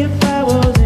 If I was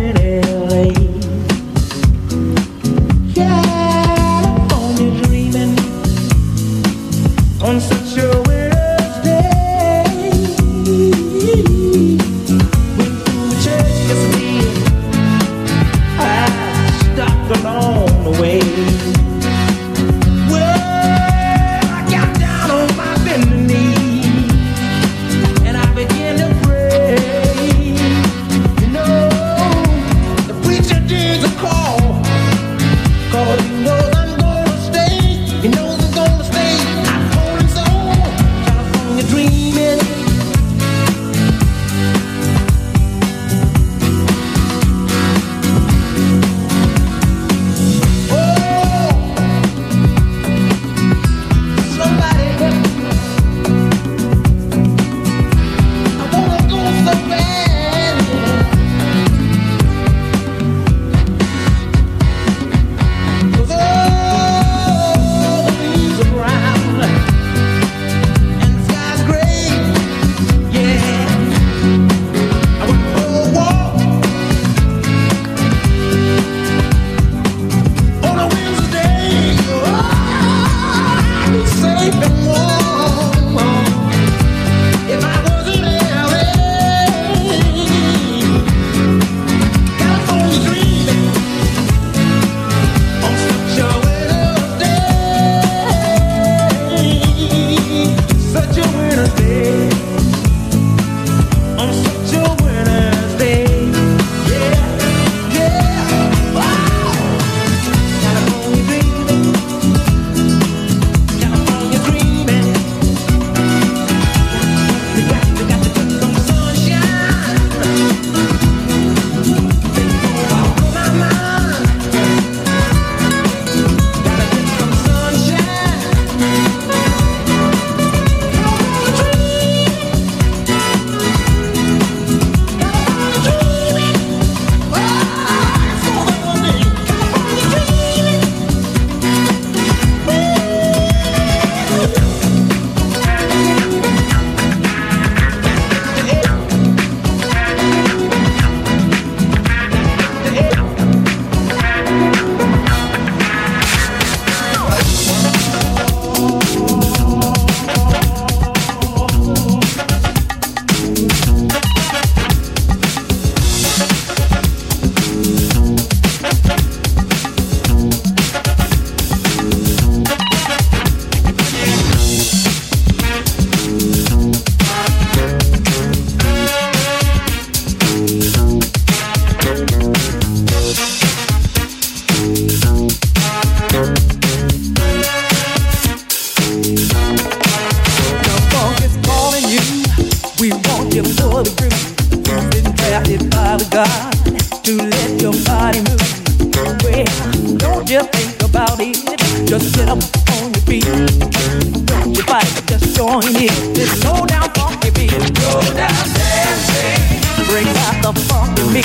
funk to me.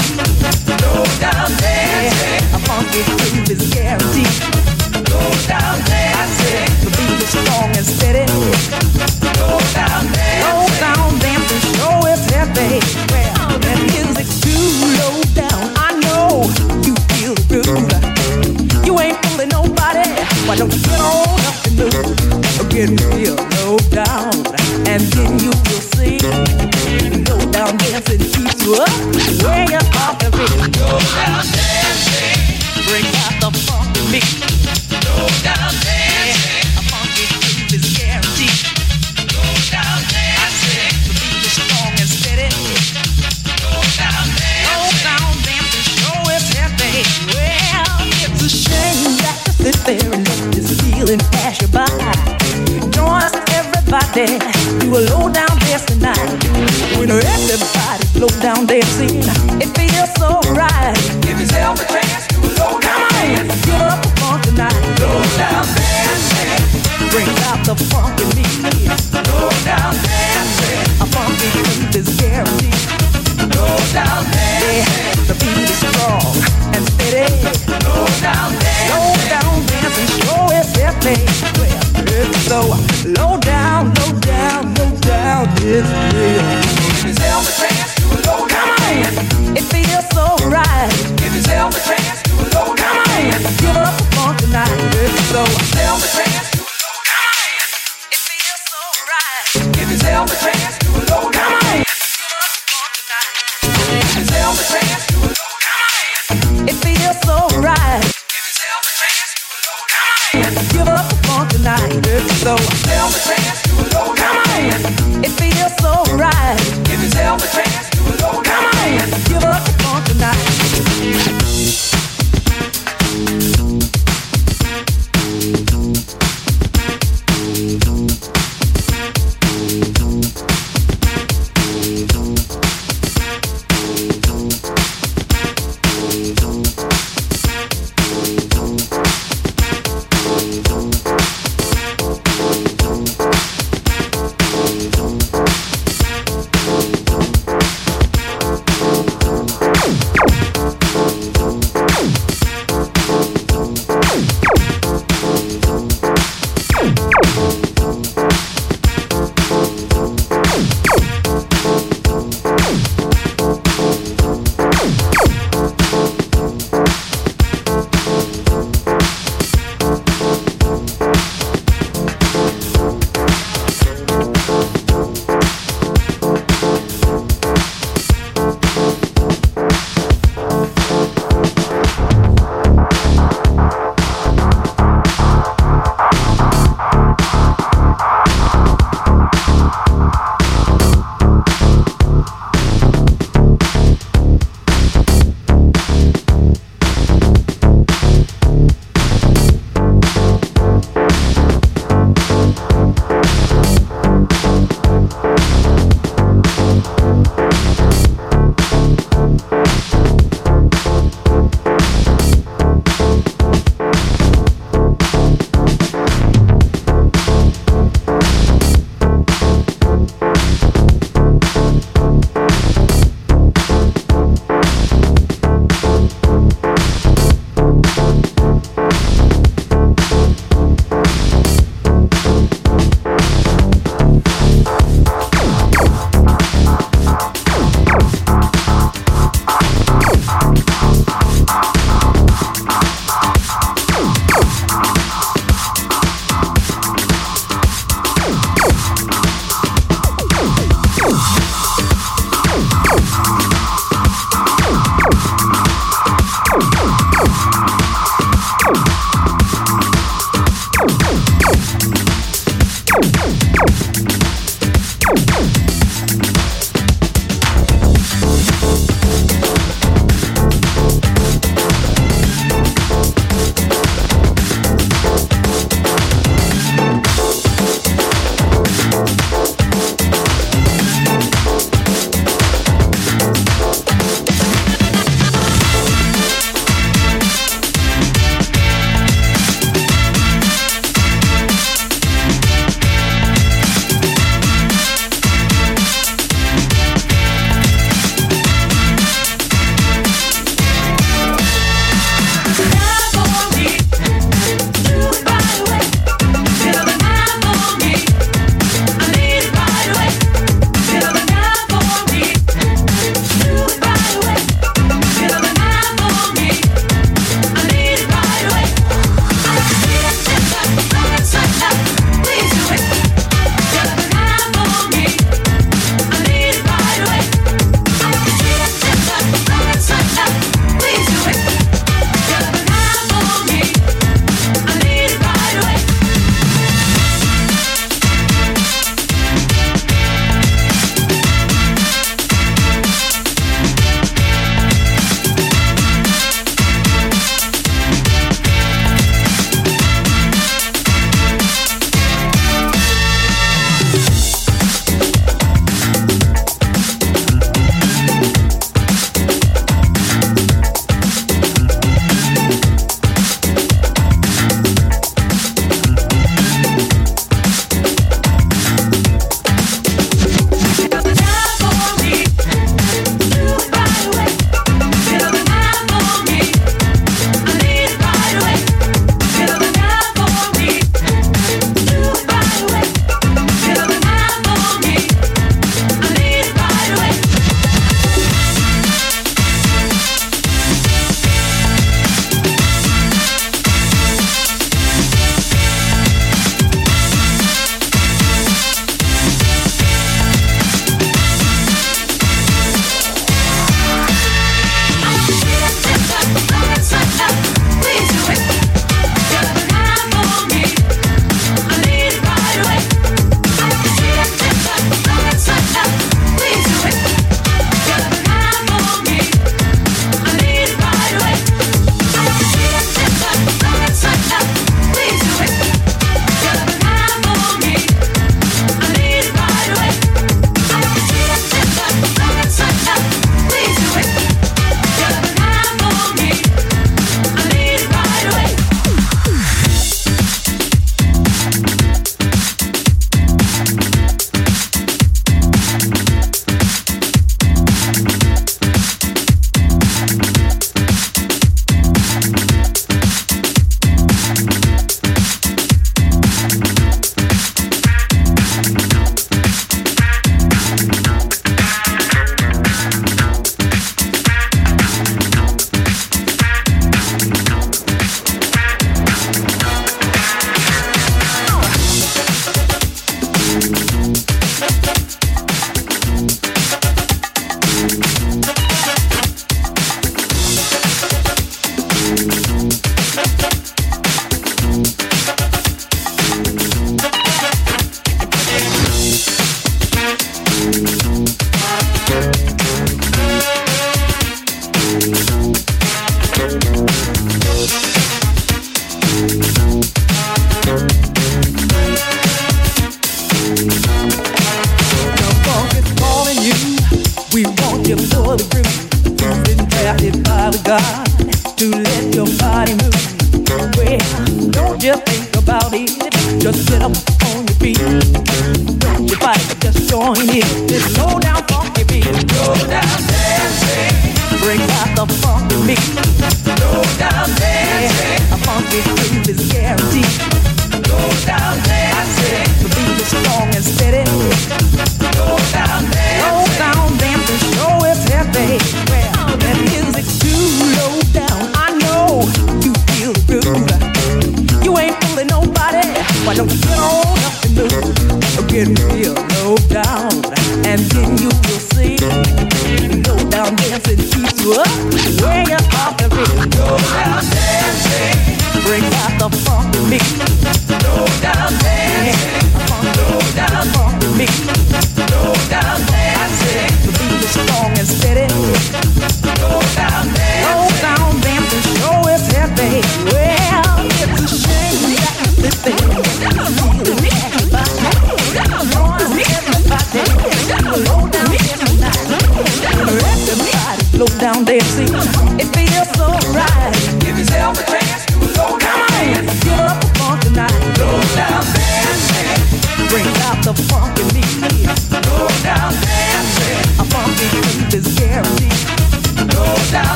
Low down dancing. A funky groove is guaranteed. Low down dancing. The beat is strong and steady. Low down dancing. Low down dancing. Show it heavy. well. That music's too low down. I know you feel the groove. You ain't fooling nobody. Why don't you get on up and move? Get real low down, and then you will see. Low down dancing, keep you up, way up off the rhythm. Go down dancing, bring out the funky mix. Go down dancing, a funky groove is guaranteed. Go down dancing, the beat is strong and steady. Go down dancing, go down dancing, show is happy. Well, it's a shame that to sit there. there do a low down dance tonight. When everybody's low down dancing, it feels so right. Give yourself a chance, do a low down Come on, get up the funk tonight. Low down dancing. Bring out the funk in me. Low down dancing. A funky beat is guaranteed. so low down, low down, low down, it's real. Do a low down It feels so right. Give yourself a chance, do a low down Give it up for tonight, Give yourself a chance do a low down It feels so right. Give yourself a chance. so. Tell the chance you alone. Come on, it feels so right. Give yourself a chance you alone. Come on, give up the funk tonight.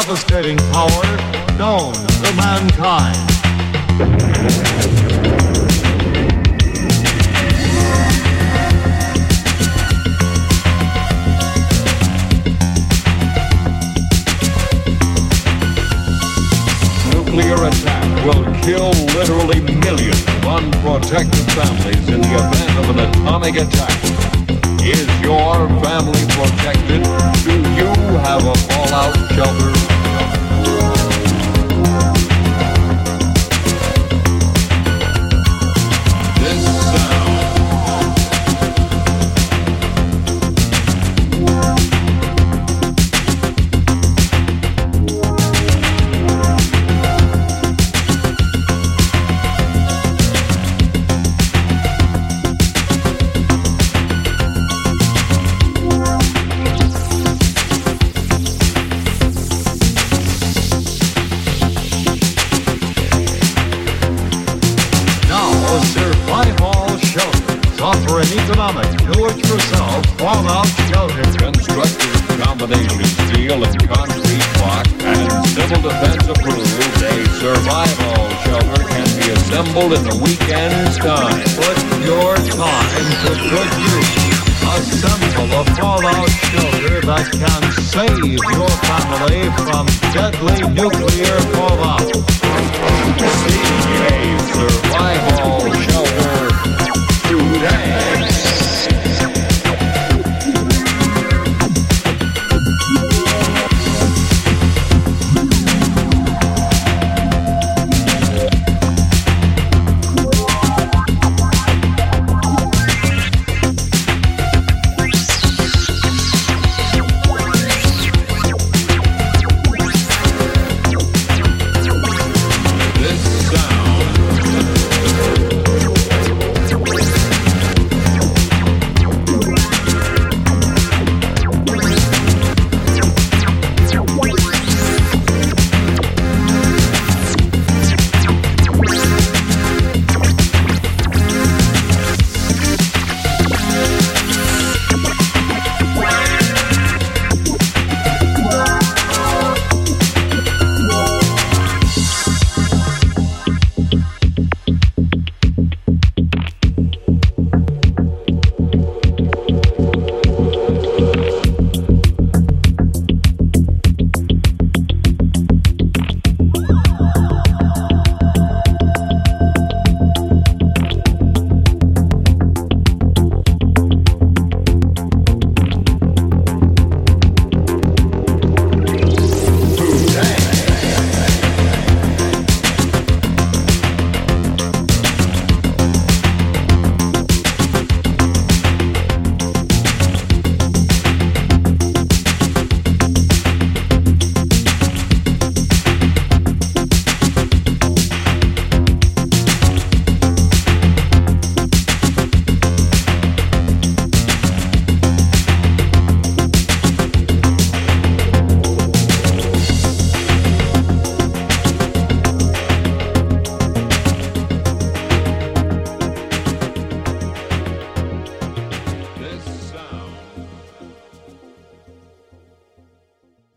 Devastating power known to mankind. nuclear attack will kill literally millions of unprotected families in the event of an atomic attack. Is your family protected? Do you have a fallout shelter? Be in the weekend's time. Put your time to good use. Assemble a fallout shelter that can save your family from deadly nuclear fallout. See a survival shelter